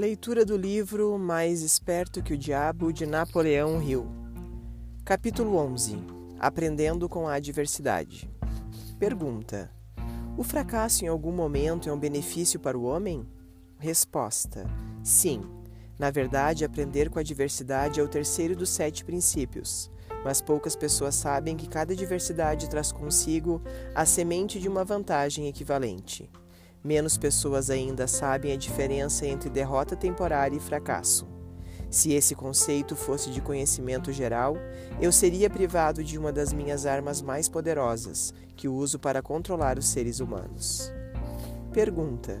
Leitura do livro Mais Esperto que o Diabo de Napoleão Hill. Capítulo 11 Aprendendo com a Adversidade. Pergunta: O fracasso em algum momento é um benefício para o homem? Resposta: Sim. Na verdade, aprender com a adversidade é o terceiro dos sete princípios, mas poucas pessoas sabem que cada adversidade traz consigo a semente de uma vantagem equivalente. Menos pessoas ainda sabem a diferença entre derrota temporária e fracasso. Se esse conceito fosse de conhecimento geral, eu seria privado de uma das minhas armas mais poderosas, que uso para controlar os seres humanos. Pergunta: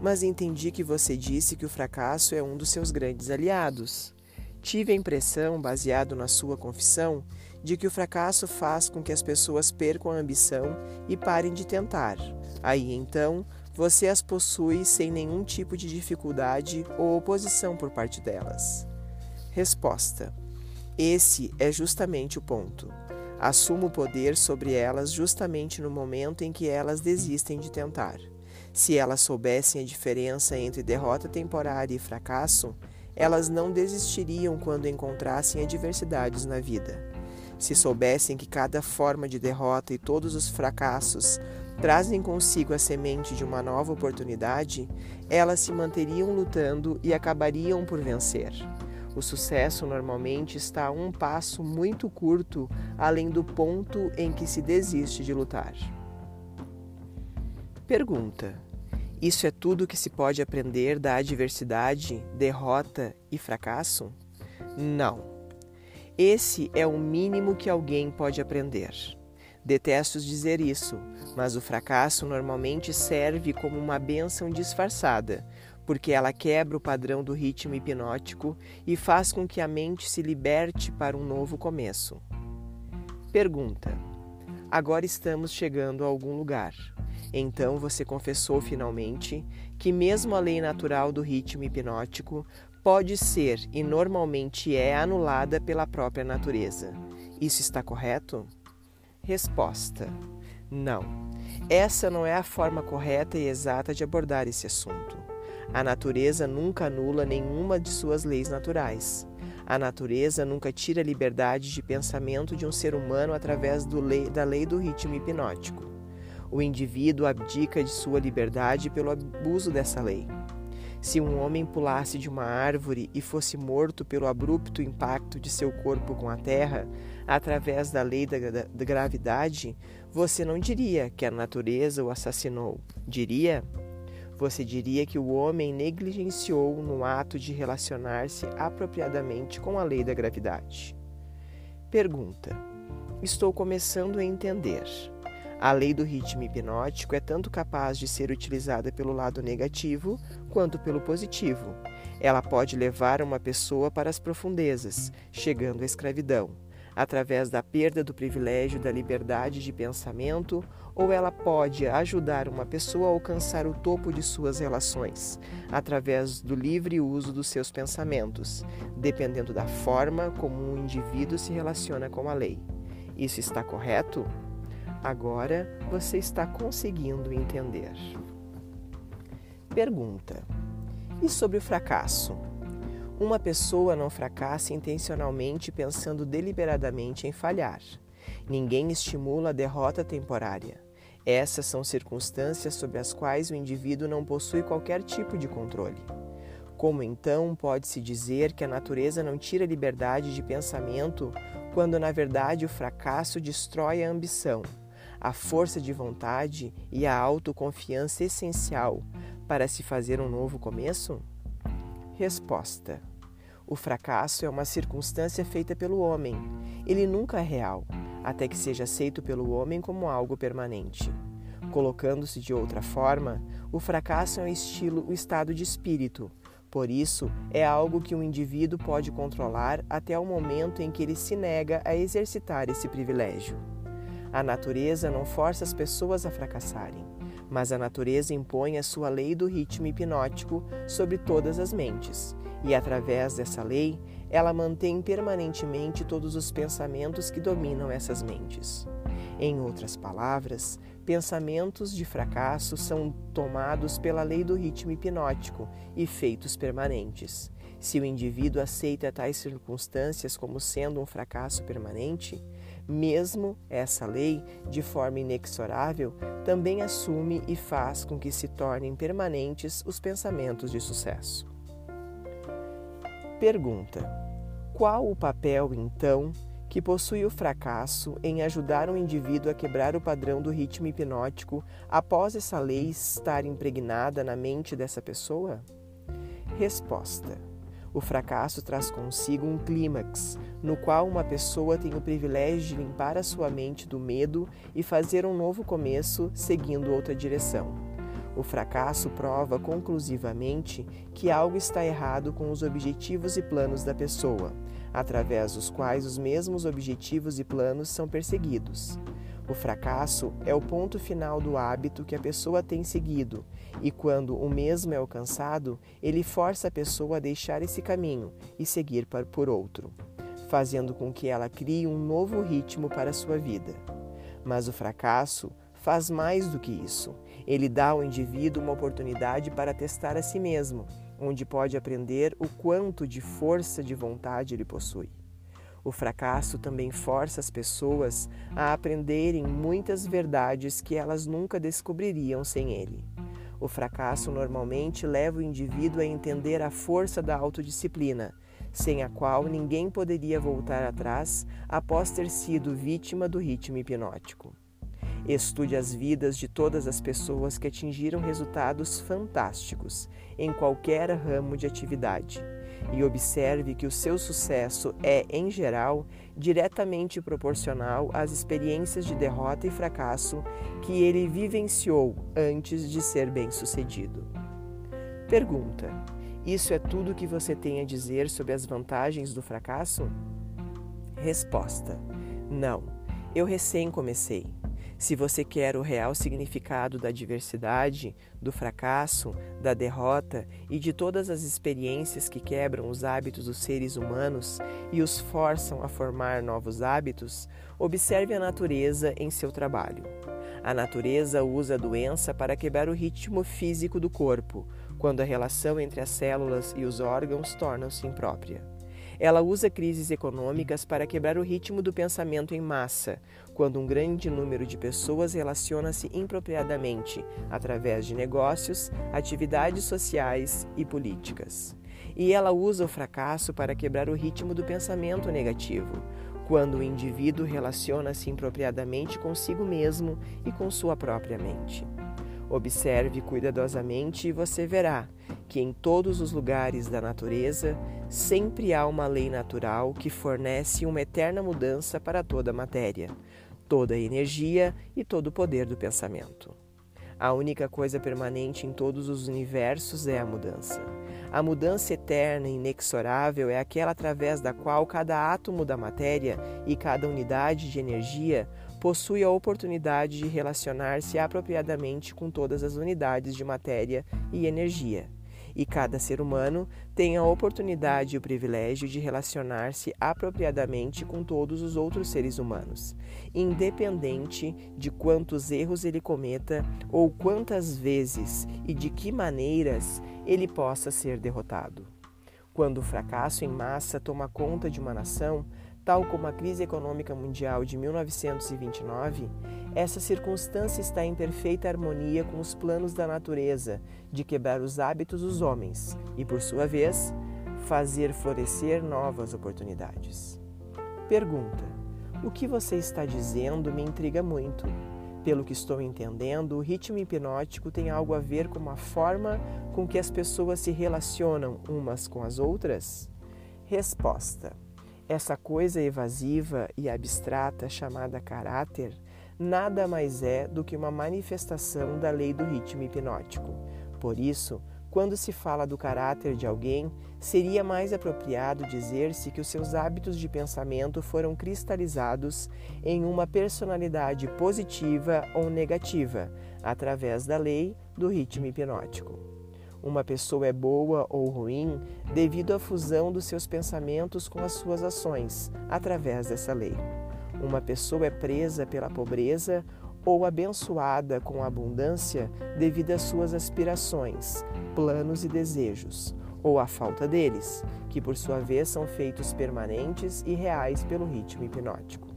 Mas entendi que você disse que o fracasso é um dos seus grandes aliados. Tive a impressão, baseado na sua confissão, de que o fracasso faz com que as pessoas percam a ambição e parem de tentar. Aí então, você as possui sem nenhum tipo de dificuldade ou oposição por parte delas. Resposta: Esse é justamente o ponto. Assumo o poder sobre elas justamente no momento em que elas desistem de tentar. Se elas soubessem a diferença entre derrota temporária e fracasso, elas não desistiriam quando encontrassem adversidades na vida. Se soubessem que cada forma de derrota e todos os fracassos trazem consigo a semente de uma nova oportunidade, elas se manteriam lutando e acabariam por vencer. O sucesso normalmente está a um passo muito curto além do ponto em que se desiste de lutar. Pergunta: Isso é tudo que se pode aprender da adversidade, derrota e fracasso? Não. Esse é o mínimo que alguém pode aprender. Detesto dizer isso, mas o fracasso normalmente serve como uma bênção disfarçada, porque ela quebra o padrão do ritmo hipnótico e faz com que a mente se liberte para um novo começo. Pergunta: Agora estamos chegando a algum lugar. Então você confessou finalmente que, mesmo a lei natural do ritmo hipnótico, pode ser e normalmente é anulada pela própria natureza. Isso está correto? Resposta: Não. Essa não é a forma correta e exata de abordar esse assunto. A natureza nunca anula nenhuma de suas leis naturais. A natureza nunca tira a liberdade de pensamento de um ser humano através lei, da lei do ritmo hipnótico. O indivíduo abdica de sua liberdade pelo abuso dessa lei. Se um homem pulasse de uma árvore e fosse morto pelo abrupto impacto de seu corpo com a terra, através da lei da, da gravidade, você não diria que a natureza o assassinou. Diria? Você diria que o homem negligenciou no ato de relacionar-se apropriadamente com a lei da gravidade. Pergunta: Estou começando a entender. A lei do ritmo hipnótico é tanto capaz de ser utilizada pelo lado negativo quanto pelo positivo. Ela pode levar uma pessoa para as profundezas, chegando à escravidão, através da perda do privilégio da liberdade de pensamento, ou ela pode ajudar uma pessoa a alcançar o topo de suas relações, através do livre uso dos seus pensamentos, dependendo da forma como um indivíduo se relaciona com a lei. Isso está correto? Agora você está conseguindo entender. Pergunta: E sobre o fracasso? Uma pessoa não fracassa intencionalmente pensando deliberadamente em falhar. Ninguém estimula a derrota temporária. Essas são circunstâncias sobre as quais o indivíduo não possui qualquer tipo de controle. Como então pode-se dizer que a natureza não tira liberdade de pensamento quando na verdade o fracasso destrói a ambição? a força de vontade e a autoconfiança essencial para se fazer um novo começo? Resposta: O fracasso é uma circunstância feita pelo homem. Ele nunca é real, até que seja aceito pelo homem como algo permanente. Colocando-se de outra forma, o fracasso é um estilo, o estado de espírito. Por isso, é algo que um indivíduo pode controlar até o momento em que ele se nega a exercitar esse privilégio. A natureza não força as pessoas a fracassarem, mas a natureza impõe a sua lei do ritmo hipnótico sobre todas as mentes, e através dessa lei, ela mantém permanentemente todos os pensamentos que dominam essas mentes. Em outras palavras, pensamentos de fracasso são tomados pela lei do ritmo hipnótico e feitos permanentes. Se o indivíduo aceita tais circunstâncias como sendo um fracasso permanente, mesmo essa lei, de forma inexorável, também assume e faz com que se tornem permanentes os pensamentos de sucesso. Pergunta: Qual o papel, então, que possui o fracasso em ajudar um indivíduo a quebrar o padrão do ritmo hipnótico após essa lei estar impregnada na mente dessa pessoa? Resposta: o fracasso traz consigo um clímax, no qual uma pessoa tem o privilégio de limpar a sua mente do medo e fazer um novo começo seguindo outra direção. O fracasso prova conclusivamente que algo está errado com os objetivos e planos da pessoa, através dos quais os mesmos objetivos e planos são perseguidos. O fracasso é o ponto final do hábito que a pessoa tem seguido, e quando o mesmo é alcançado, ele força a pessoa a deixar esse caminho e seguir por outro, fazendo com que ela crie um novo ritmo para a sua vida. Mas o fracasso faz mais do que isso. Ele dá ao indivíduo uma oportunidade para testar a si mesmo, onde pode aprender o quanto de força de vontade ele possui. O fracasso também força as pessoas a aprenderem muitas verdades que elas nunca descobririam sem ele. O fracasso normalmente leva o indivíduo a entender a força da autodisciplina, sem a qual ninguém poderia voltar atrás após ter sido vítima do ritmo hipnótico. Estude as vidas de todas as pessoas que atingiram resultados fantásticos em qualquer ramo de atividade e observe que o seu sucesso é, em geral, diretamente proporcional às experiências de derrota e fracasso que ele vivenciou antes de ser bem-sucedido. Pergunta: Isso é tudo que você tem a dizer sobre as vantagens do fracasso? Resposta: Não, eu recém comecei. Se você quer o real significado da diversidade, do fracasso, da derrota e de todas as experiências que quebram os hábitos dos seres humanos e os forçam a formar novos hábitos, observe a natureza em seu trabalho. A natureza usa a doença para quebrar o ritmo físico do corpo, quando a relação entre as células e os órgãos torna-se imprópria. Ela usa crises econômicas para quebrar o ritmo do pensamento em massa, quando um grande número de pessoas relaciona-se impropriadamente através de negócios, atividades sociais e políticas. E ela usa o fracasso para quebrar o ritmo do pensamento negativo, quando o indivíduo relaciona-se impropriadamente consigo mesmo e com sua própria mente. Observe cuidadosamente e você verá que em todos os lugares da natureza sempre há uma lei natural que fornece uma eterna mudança para toda a matéria, toda a energia e todo o poder do pensamento. A única coisa permanente em todos os universos é a mudança. A mudança eterna e inexorável é aquela através da qual cada átomo da matéria e cada unidade de energia possui a oportunidade de relacionar-se apropriadamente com todas as unidades de matéria e energia. E cada ser humano tem a oportunidade e o privilégio de relacionar-se apropriadamente com todos os outros seres humanos, independente de quantos erros ele cometa ou quantas vezes e de que maneiras ele possa ser derrotado. Quando o fracasso em massa toma conta de uma nação, tal como a crise econômica mundial de 1929, essa circunstância está em perfeita harmonia com os planos da natureza de quebrar os hábitos dos homens e, por sua vez, fazer florescer novas oportunidades. Pergunta: O que você está dizendo me intriga muito. Pelo que estou entendendo, o ritmo hipnótico tem algo a ver com a forma com que as pessoas se relacionam umas com as outras? Resposta: essa coisa evasiva e abstrata chamada caráter nada mais é do que uma manifestação da lei do ritmo hipnótico. Por isso, quando se fala do caráter de alguém, seria mais apropriado dizer-se que os seus hábitos de pensamento foram cristalizados em uma personalidade positiva ou negativa, através da lei do ritmo hipnótico. Uma pessoa é boa ou ruim devido à fusão dos seus pensamentos com as suas ações, através dessa lei. Uma pessoa é presa pela pobreza ou abençoada com abundância devido às suas aspirações, planos e desejos, ou à falta deles, que por sua vez são feitos permanentes e reais pelo ritmo hipnótico.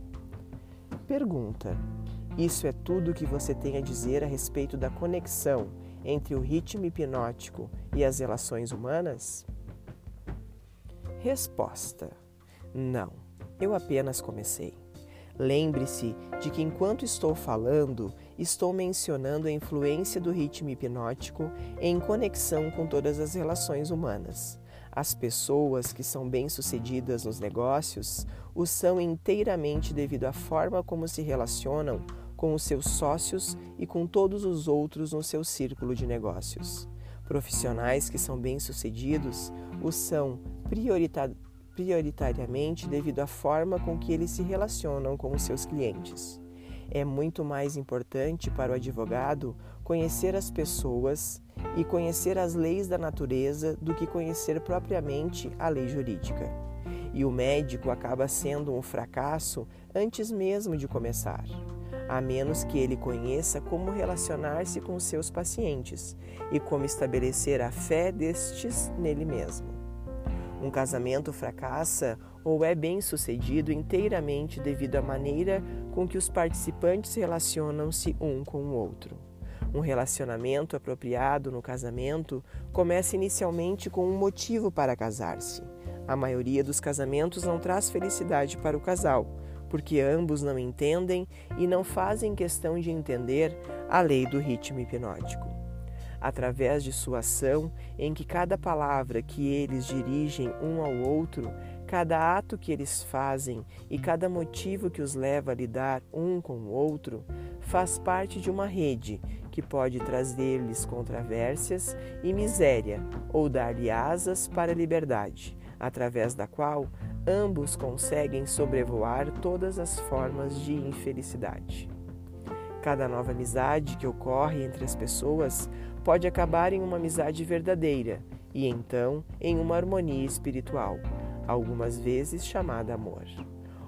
Pergunta: Isso é tudo que você tem a dizer a respeito da conexão entre o ritmo hipnótico e as relações humanas? Resposta: Não, eu apenas comecei. Lembre-se de que enquanto estou falando, estou mencionando a influência do ritmo hipnótico em conexão com todas as relações humanas. As pessoas que são bem-sucedidas nos negócios o são inteiramente devido à forma como se relacionam com os seus sócios e com todos os outros no seu círculo de negócios. Profissionais que são bem-sucedidos o são prioritariamente prioritariamente devido à forma com que eles se relacionam com os seus clientes. É muito mais importante para o advogado conhecer as pessoas e conhecer as leis da natureza do que conhecer propriamente a lei jurídica. E o médico acaba sendo um fracasso antes mesmo de começar, a menos que ele conheça como relacionar-se com seus pacientes e como estabelecer a fé destes nele mesmo. Um casamento fracassa ou é bem sucedido inteiramente devido à maneira com que os participantes relacionam-se um com o outro. Um relacionamento apropriado no casamento começa inicialmente com um motivo para casar-se. A maioria dos casamentos não traz felicidade para o casal, porque ambos não entendem e não fazem questão de entender a lei do ritmo hipnótico. Através de sua ação, em que cada palavra que eles dirigem um ao outro, cada ato que eles fazem e cada motivo que os leva a lidar um com o outro, faz parte de uma rede que pode trazer-lhes controvérsias e miséria ou dar-lhe asas para a liberdade, através da qual ambos conseguem sobrevoar todas as formas de infelicidade. Cada nova amizade que ocorre entre as pessoas pode acabar em uma amizade verdadeira e então em uma harmonia espiritual, algumas vezes chamada amor.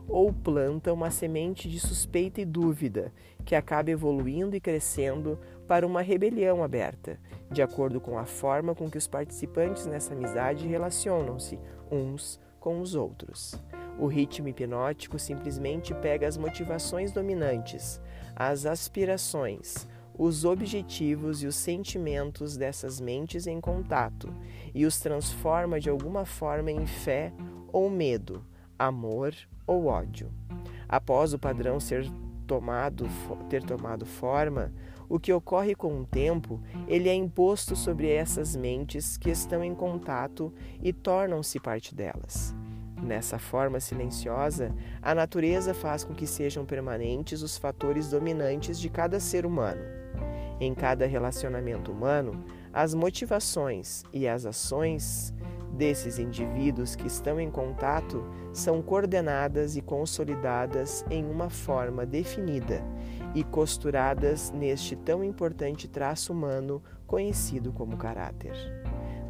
Ou planta uma semente de suspeita e dúvida que acaba evoluindo e crescendo para uma rebelião aberta, de acordo com a forma com que os participantes nessa amizade relacionam-se uns com os outros. O ritmo hipnótico simplesmente pega as motivações dominantes, as aspirações, os objetivos e os sentimentos dessas mentes em contato e os transforma de alguma forma em fé ou medo, amor ou ódio. Após o padrão ser tomado, ter tomado forma, o que ocorre com o tempo, ele é imposto sobre essas mentes que estão em contato e tornam-se parte delas. Nessa forma silenciosa, a natureza faz com que sejam permanentes os fatores dominantes de cada ser humano. Em cada relacionamento humano, as motivações e as ações desses indivíduos que estão em contato são coordenadas e consolidadas em uma forma definida e costuradas neste tão importante traço humano conhecido como caráter.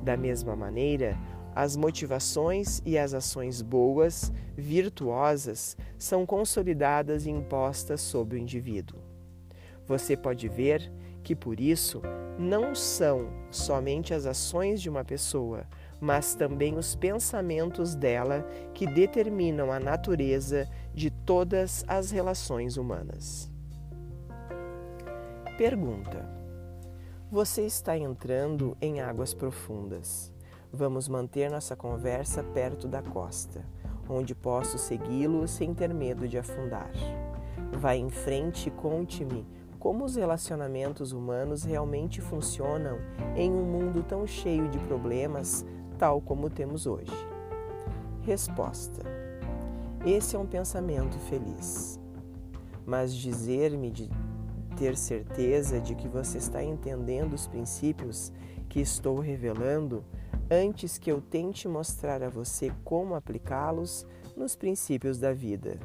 Da mesma maneira, as motivações e as ações boas, virtuosas, são consolidadas e impostas sobre o indivíduo. Você pode ver que por isso não são somente as ações de uma pessoa, mas também os pensamentos dela que determinam a natureza de todas as relações humanas. Pergunta: Você está entrando em águas profundas. Vamos manter nossa conversa perto da costa, onde posso segui-lo sem ter medo de afundar. Vá em frente e conte-me como os relacionamentos humanos realmente funcionam em um mundo tão cheio de problemas, tal como temos hoje? Resposta: Esse é um pensamento feliz. Mas dizer-me de ter certeza de que você está entendendo os princípios que estou revelando antes que eu tente mostrar a você como aplicá-los nos princípios da vida.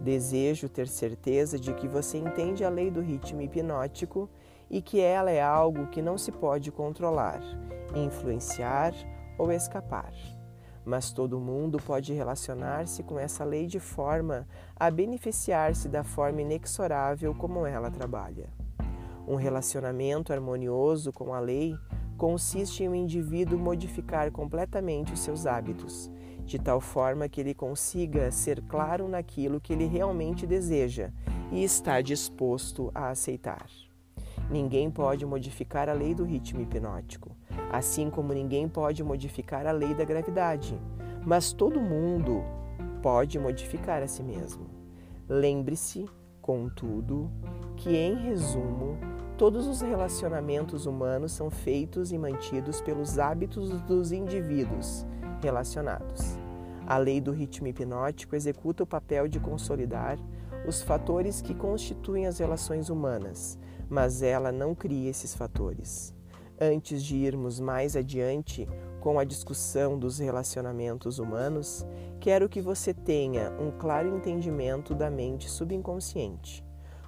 Desejo ter certeza de que você entende a lei do ritmo hipnótico e que ela é algo que não se pode controlar, influenciar ou escapar. mas todo mundo pode relacionar-se com essa lei de forma a beneficiar-se da forma inexorável como ela trabalha. Um relacionamento harmonioso com a lei consiste em o um indivíduo modificar completamente os seus hábitos, de tal forma que ele consiga ser claro naquilo que ele realmente deseja e está disposto a aceitar. Ninguém pode modificar a lei do ritmo hipnótico, assim como ninguém pode modificar a lei da gravidade, mas todo mundo pode modificar a si mesmo. Lembre-se, contudo, que, em resumo, todos os relacionamentos humanos são feitos e mantidos pelos hábitos dos indivíduos relacionados. A lei do ritmo hipnótico executa o papel de consolidar os fatores que constituem as relações humanas, mas ela não cria esses fatores. Antes de irmos mais adiante com a discussão dos relacionamentos humanos, quero que você tenha um claro entendimento da mente subconsciente.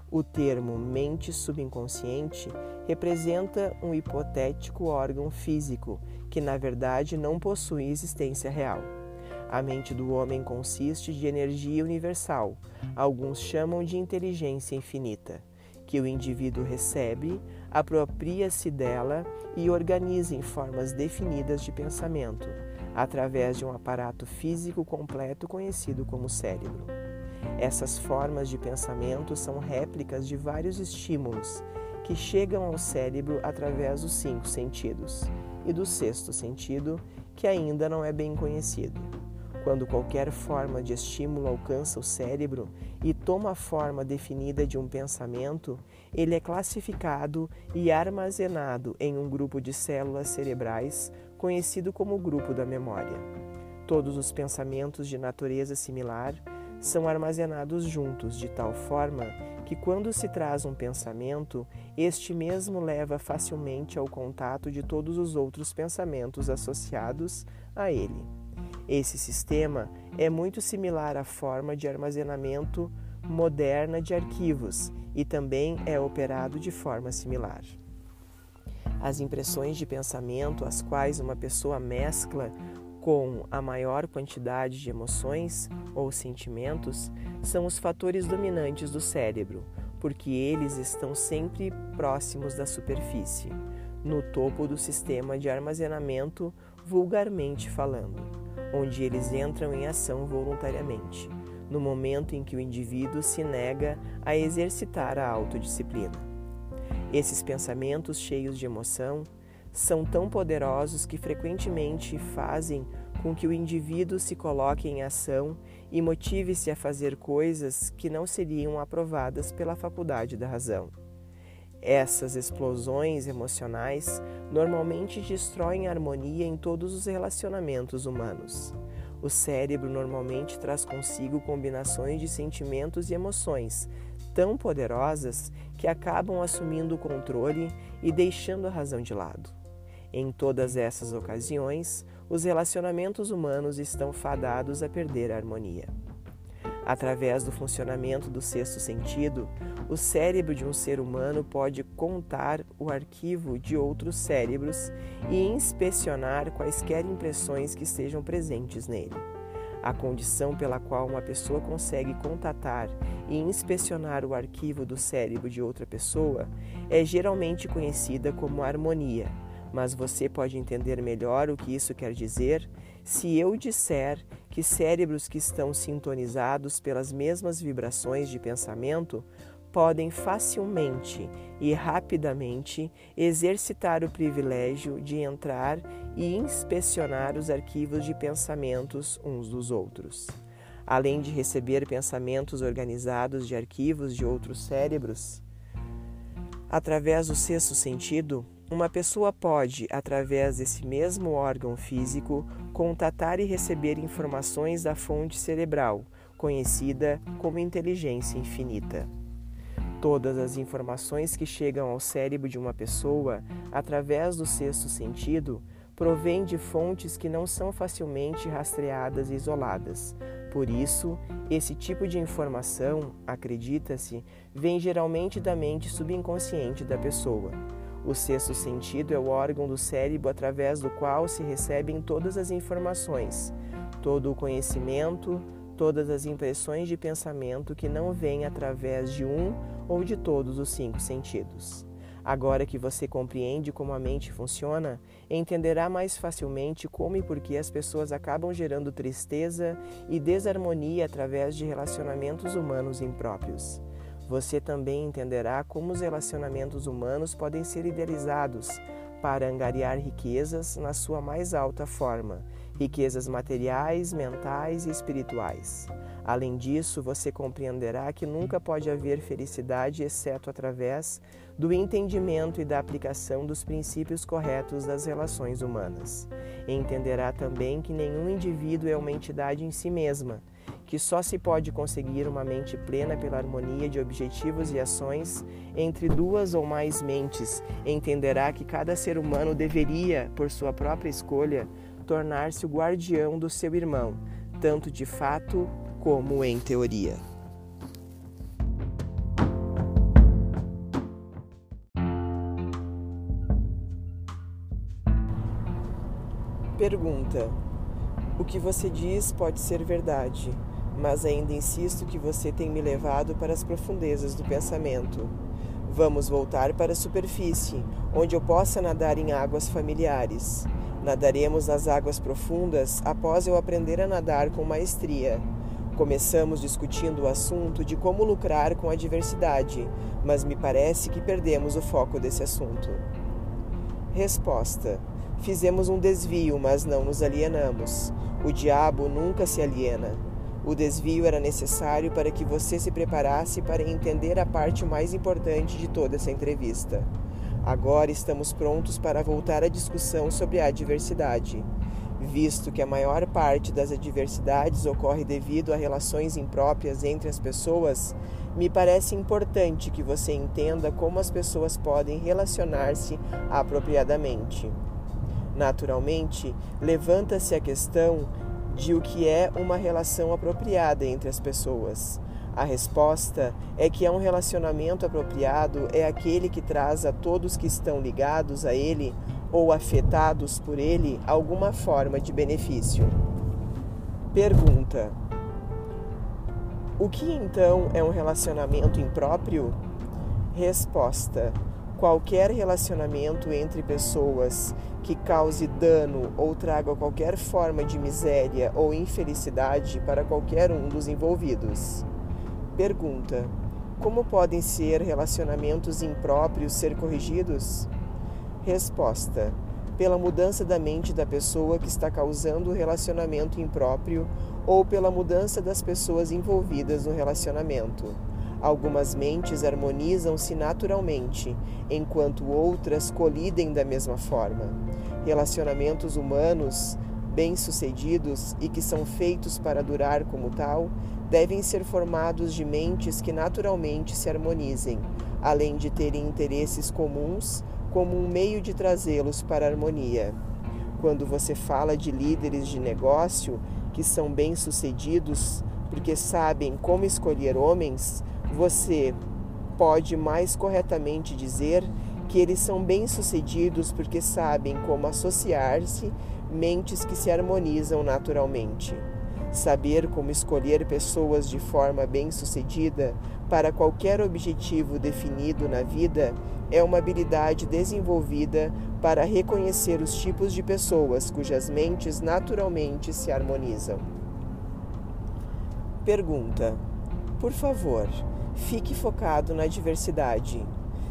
O termo mente subconsciente representa um hipotético órgão físico que, na verdade, não possui existência real. A mente do homem consiste de energia universal, alguns chamam de inteligência infinita, que o indivíduo recebe, apropria-se dela e organiza em formas definidas de pensamento, através de um aparato físico completo conhecido como cérebro. Essas formas de pensamento são réplicas de vários estímulos que chegam ao cérebro através dos cinco sentidos e do sexto sentido, que ainda não é bem conhecido. Quando qualquer forma de estímulo alcança o cérebro e toma a forma definida de um pensamento, ele é classificado e armazenado em um grupo de células cerebrais conhecido como grupo da memória. Todos os pensamentos de natureza similar são armazenados juntos de tal forma que, quando se traz um pensamento, este mesmo leva facilmente ao contato de todos os outros pensamentos associados a ele. Esse sistema é muito similar à forma de armazenamento moderna de arquivos e também é operado de forma similar. As impressões de pensamento, as quais uma pessoa mescla com a maior quantidade de emoções ou sentimentos são os fatores dominantes do cérebro, porque eles estão sempre próximos da superfície, no topo do sistema de armazenamento, vulgarmente falando, onde eles entram em ação voluntariamente, no momento em que o indivíduo se nega a exercitar a autodisciplina. Esses pensamentos cheios de emoção são tão poderosos que frequentemente fazem com que o indivíduo se coloque em ação e motive-se a fazer coisas que não seriam aprovadas pela faculdade da razão. Essas explosões emocionais normalmente destroem a harmonia em todos os relacionamentos humanos. O cérebro normalmente traz consigo combinações de sentimentos e emoções tão poderosas que acabam assumindo o controle e deixando a razão de lado. Em todas essas ocasiões, os relacionamentos humanos estão fadados a perder a harmonia. Através do funcionamento do sexto sentido, o cérebro de um ser humano pode contar o arquivo de outros cérebros e inspecionar quaisquer impressões que estejam presentes nele. A condição pela qual uma pessoa consegue contatar e inspecionar o arquivo do cérebro de outra pessoa é geralmente conhecida como harmonia mas você pode entender melhor o que isso quer dizer se eu disser que cérebros que estão sintonizados pelas mesmas vibrações de pensamento podem facilmente e rapidamente exercitar o privilégio de entrar e inspecionar os arquivos de pensamentos uns dos outros. Além de receber pensamentos organizados de arquivos de outros cérebros, através do sexto sentido, uma pessoa pode, através desse mesmo órgão físico, contatar e receber informações da fonte cerebral, conhecida como inteligência infinita. Todas as informações que chegam ao cérebro de uma pessoa através do sexto sentido provêm de fontes que não são facilmente rastreadas e isoladas. Por isso, esse tipo de informação, acredita-se, vem geralmente da mente subconsciente da pessoa O sexto sentido é o órgão do cérebro através do qual se recebem todas as informações, todo o conhecimento, todas as impressões de pensamento que não vêm através de um ou de todos os cinco sentidos. Agora que você compreende como a mente funciona, entenderá mais facilmente como e por que as pessoas acabam gerando tristeza e desarmonia através de relacionamentos humanos impróprios. Você também entenderá como os relacionamentos humanos podem ser idealizados para angariar riquezas na sua mais alta forma, riquezas materiais, mentais e espirituais. Além disso, você compreenderá que nunca pode haver felicidade exceto através do entendimento e da aplicação dos princípios corretos das relações humanas. Entenderá também que nenhum indivíduo é uma entidade em si mesma que só se pode conseguir uma mente plena pela harmonia de objetivos e ações entre duas ou mais mentes, entenderá que cada ser humano deveria, por sua própria escolha, tornar-se o guardião do seu irmão, tanto de fato como em teoria. Pergunta: O que você diz pode ser verdade, mas ainda insisto que você tem me levado para as profundezas do pensamento. Vamos voltar para a superfície, onde eu possa nadar em águas familiares. Nadaremos nas águas profundas após eu aprender a nadar com maestria. Começamos discutindo o assunto de como lucrar com a diversidade, mas me parece que perdemos o foco desse assunto. Resposta: Fizemos um desvio, mas não nos alienamos. O diabo nunca se aliena. O desvio era necessário para que você se preparasse para entender a parte mais importante de toda essa entrevista. Agora estamos prontos para voltar à discussão sobre a adversidade. Visto que a maior parte das adversidades ocorre devido a relações impróprias entre as pessoas, me parece importante que você entenda como as pessoas podem relacionar-se apropriadamente. Naturalmente, levanta-se a questão de o que é uma relação apropriada entre as pessoas. A resposta é que é um relacionamento apropriado é aquele que traz a todos que estão ligados a ele ou afetados por ele alguma forma de benefício. Pergunta: O que então é um relacionamento impróprio? Resposta: qualquer relacionamento entre pessoas que cause dano ou traga qualquer forma de miséria ou infelicidade para qualquer um dos envolvidos. Pergunta: Como podem ser relacionamentos impróprios ser corrigidos? Resposta: Pela mudança da mente da pessoa que está causando o relacionamento impróprio ou pela mudança das pessoas envolvidas no relacionamento. Algumas mentes harmonizam-se naturalmente, enquanto outras colidem da mesma forma. Relacionamentos humanos bem-sucedidos e que são feitos para durar como tal, devem ser formados de mentes que naturalmente se harmonizem, além de terem interesses comuns como um meio de trazê-los para a harmonia. Quando você fala de líderes de negócio que são bem-sucedidos porque sabem como escolher homens, você pode mais corretamente dizer que eles são bem-sucedidos porque sabem como associar-se mentes que se harmonizam naturalmente. Saber como escolher pessoas de forma bem-sucedida para qualquer objetivo definido na vida é uma habilidade desenvolvida para reconhecer os tipos de pessoas cujas mentes naturalmente se harmonizam. Pergunta: Por favor, Fique focado na diversidade.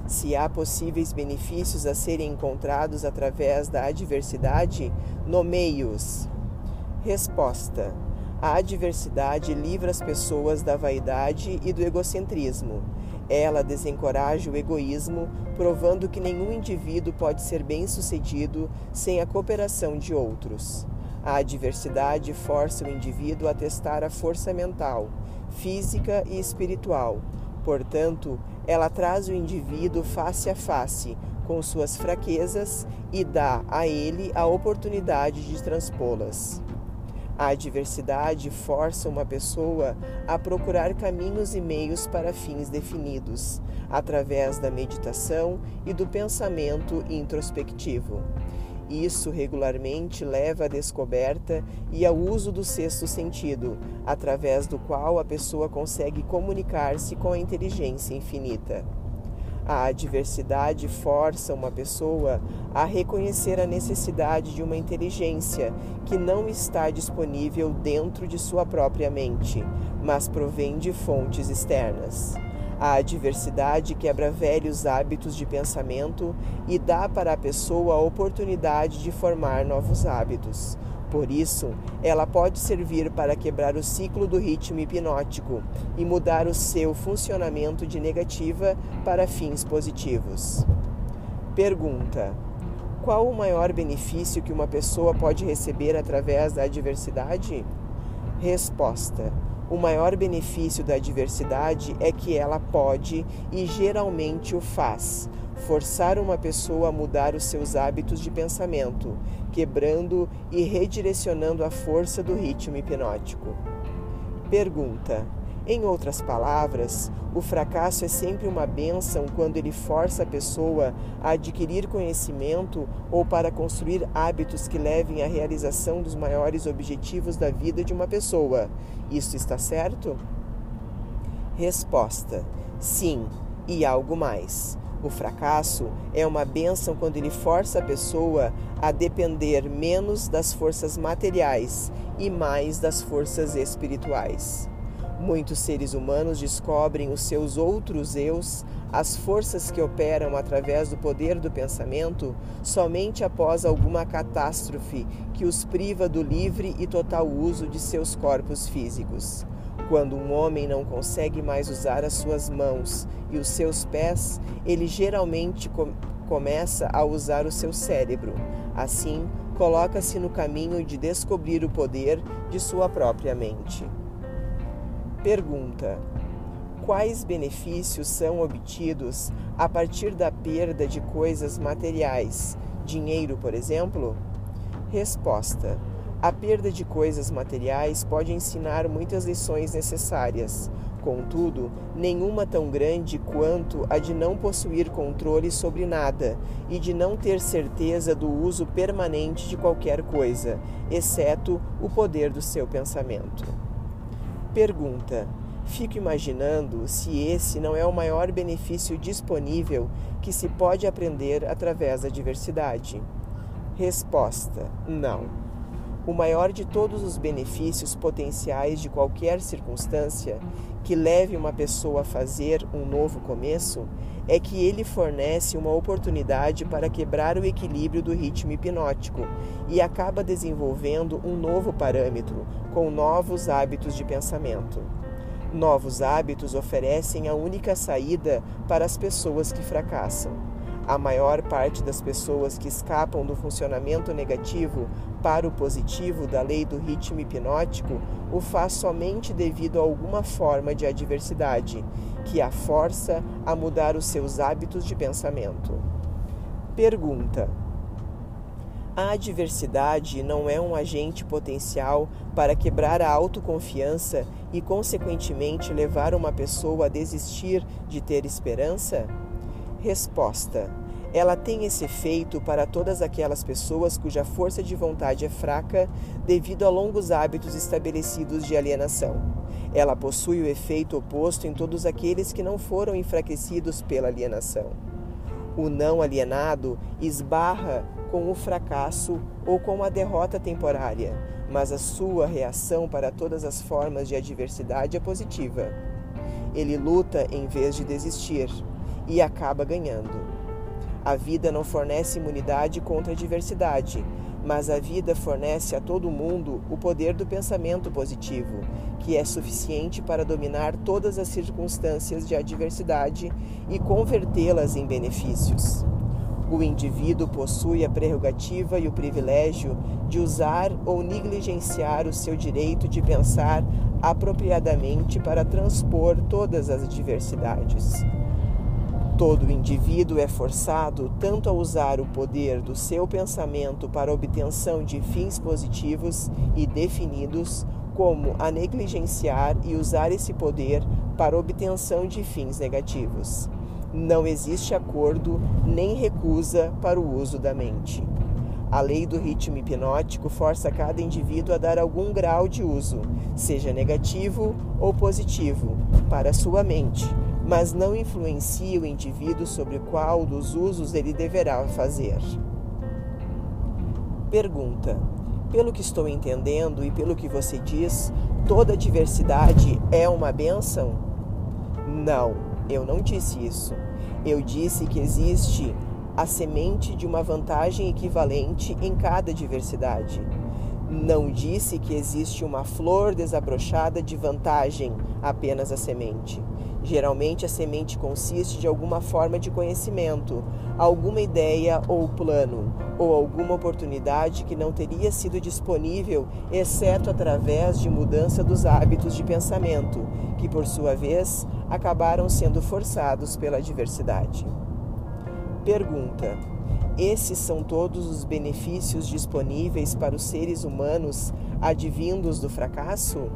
Se há possíveis benefícios a serem encontrados através da adversidade, nomeie-os. Resposta: A adversidade livra as pessoas da vaidade e do egocentrismo. Ela desencoraja o egoísmo, provando que nenhum indivíduo pode ser bem-sucedido sem a cooperação de outros. A adversidade força o indivíduo a testar a força mental, física e espiritual. Portanto, ela traz o indivíduo face a face com suas fraquezas e dá a ele a oportunidade de transpô-las. A adversidade força uma pessoa a procurar caminhos e meios para fins definidos, através da meditação e do pensamento introspectivo. Isso regularmente leva à descoberta e ao uso do sexto sentido, através do qual a pessoa consegue comunicar-se com a inteligência infinita. A adversidade força uma pessoa a reconhecer a necessidade de uma inteligência que não está disponível dentro de sua própria mente, mas provém de fontes externas. A adversidade quebra velhos hábitos de pensamento e dá para a pessoa a oportunidade de formar novos hábitos. Por isso, ela pode servir para quebrar o ciclo do ritmo hipnótico e mudar o seu funcionamento de negativa para fins positivos. Pergunta: Qual o maior benefício que uma pessoa pode receber através da adversidade? Resposta: O maior benefício da adversidade é que ela pode, e geralmente o faz, forçar uma pessoa a mudar os seus hábitos de pensamento, quebrando e redirecionando a força do ritmo hipnótico. Pergunta: Em outras palavras, o fracasso é sempre uma benção quando ele força a pessoa a adquirir conhecimento ou para construir hábitos que levem à realização dos maiores objetivos da vida de uma pessoa. Isso está certo? Resposta: Sim, e algo mais. O fracasso é uma benção quando ele força a pessoa a depender menos das forças materiais e mais das forças espirituais. Muitos seres humanos descobrem os seus outros eus, as forças que operam através do poder do pensamento, somente após alguma catástrofe que os priva do livre e total uso de seus corpos físicos. Quando um homem não consegue mais usar as suas mãos e os seus pés, ele geralmente com começa a usar o seu cérebro. Assim, coloca-se no caminho de descobrir o poder de sua própria mente. Pergunta: Quais benefícios são obtidos a partir da perda de coisas materiais, dinheiro, por exemplo? Resposta: a perda de coisas materiais pode ensinar muitas lições necessárias, contudo, nenhuma tão grande quanto a de não possuir controle sobre nada e de não ter certeza do uso permanente de qualquer coisa, exceto o poder do seu pensamento. Pergunta: Fico imaginando se esse não é o maior benefício disponível que se pode aprender através da diversidade. Resposta: Não. O maior de todos os benefícios potenciais de qualquer circunstância que leve uma pessoa a fazer um novo começo é que ele fornece uma oportunidade para quebrar o equilíbrio do ritmo hipnótico e acaba desenvolvendo um novo parâmetro com novos hábitos de pensamento. Novos hábitos oferecem a única saída para as pessoas que fracassam. A maior parte das pessoas que escapam do funcionamento negativo para o positivo da lei do ritmo hipnótico o faz somente devido a alguma forma de adversidade que a força a mudar os seus hábitos de pensamento. Pergunta: A adversidade não é um agente potencial para quebrar a autoconfiança e, consequentemente, levar uma pessoa a desistir de ter esperança? Resposta: ela tem esse efeito para todas aquelas pessoas cuja força de vontade é fraca devido a longos hábitos estabelecidos de alienação. Ela possui o efeito oposto em todos aqueles que não foram enfraquecidos pela alienação. O não alienado esbarra com o fracasso ou com a derrota temporária, mas a sua reação para todas as formas de adversidade é positiva. Ele luta em vez de desistir e acaba ganhando. A vida não fornece imunidade contra a adversidade, mas a vida fornece a todo mundo o poder do pensamento positivo, que é suficiente para dominar todas as circunstâncias de adversidade e convertê-las em benefícios. O indivíduo possui a prerrogativa e o privilégio de usar ou negligenciar o seu direito de pensar apropriadamente para transpor todas as adversidades. Todo indivíduo é forçado tanto a usar o poder do seu pensamento para obtenção de fins positivos e definidos, como a negligenciar e usar esse poder para obtenção de fins negativos. Não existe acordo nem recusa para o uso da mente. A lei do ritmo hipnótico força cada indivíduo a dar algum grau de uso, seja negativo ou positivo, para sua mente mas não influencia o indivíduo sobre qual dos usos ele deverá fazer. Pergunta: Pelo que estou entendendo e pelo que você diz, toda diversidade é uma benção? Não, eu não disse isso. Eu disse que existe a semente de uma vantagem equivalente em cada diversidade. Não disse que existe uma flor desabrochada de vantagem, apenas a semente. Geralmente, a semente consiste de alguma forma de conhecimento, alguma ideia ou plano, ou alguma oportunidade que não teria sido disponível exceto através de mudança dos hábitos de pensamento, que por sua vez acabaram sendo forçados pela diversidade. Pergunta: Esses são todos os benefícios disponíveis para os seres humanos advindos do fracasso?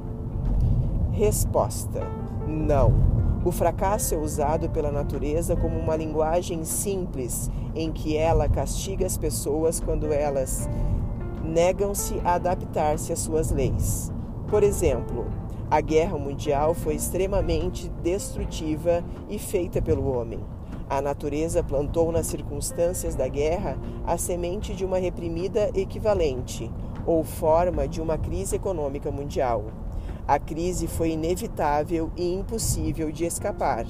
Resposta: Não. O fracasso é usado pela natureza como uma linguagem simples em que ela castiga as pessoas quando elas negam-se a adaptar-se às suas leis. Por exemplo, a guerra mundial foi extremamente destrutiva e feita pelo homem. A natureza plantou nas circunstâncias da guerra a semente de uma reprimida equivalente, ou forma de uma crise econômica mundial. A crise foi inevitável e impossível de escapar.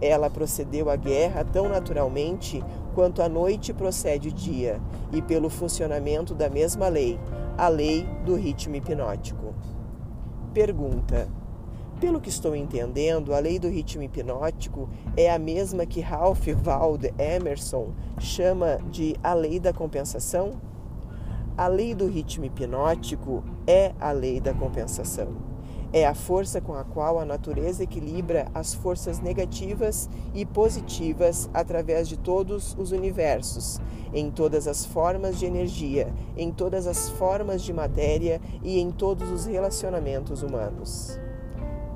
Ela procedeu à guerra tão naturalmente quanto a noite procede o dia, e pelo funcionamento da mesma lei, a lei do ritmo hipnótico. Pergunta: Pelo que estou entendendo, a lei do ritmo hipnótico é a mesma que Ralph Waldo Emerson chama de a lei da compensação? A lei do ritmo hipnótico é a lei da compensação. É a força com a qual a natureza equilibra as forças negativas e positivas através de todos os universos, em todas as formas de energia, em todas as formas de matéria e em todos os relacionamentos humanos.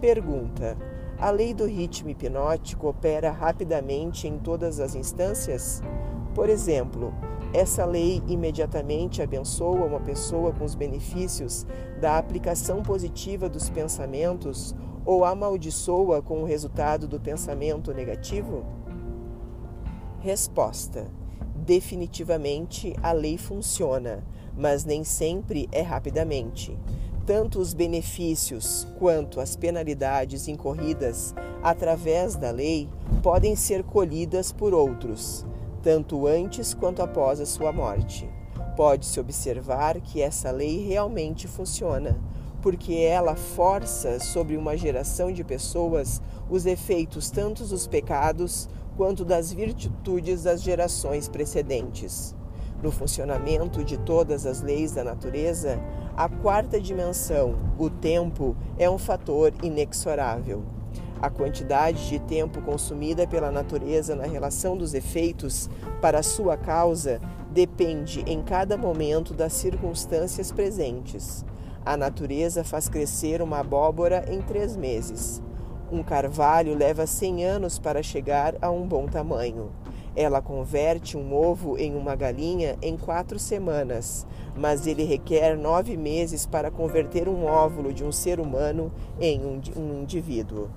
Pergunta: A lei do ritmo hipnótico opera rapidamente em todas as instâncias? Por exemplo, essa lei imediatamente abençoa uma pessoa com os benefícios da aplicação positiva dos pensamentos ou amaldiçoa com o resultado do pensamento negativo? Resposta: Definitivamente a lei funciona, mas nem sempre é rapidamente. Tanto os benefícios quanto as penalidades incorridas através da lei podem ser colhidas por outros tanto antes quanto após a sua morte. Pode-se observar que essa lei realmente funciona, porque ela força sobre uma geração de pessoas os efeitos tanto dos pecados quanto das virtudes das gerações precedentes. No funcionamento de todas as leis da natureza, a quarta dimensão, o tempo, é um fator inexorável. A quantidade de tempo consumida pela natureza na relação dos efeitos para sua causa depende em cada momento das circunstâncias presentes. A natureza faz crescer uma abóbora em três meses. Um carvalho leva cem anos para chegar a um bom tamanho. Ela converte um ovo em uma galinha em quatro semanas, mas ele requer nove meses para converter um óvulo de um ser humano em um indivíduo.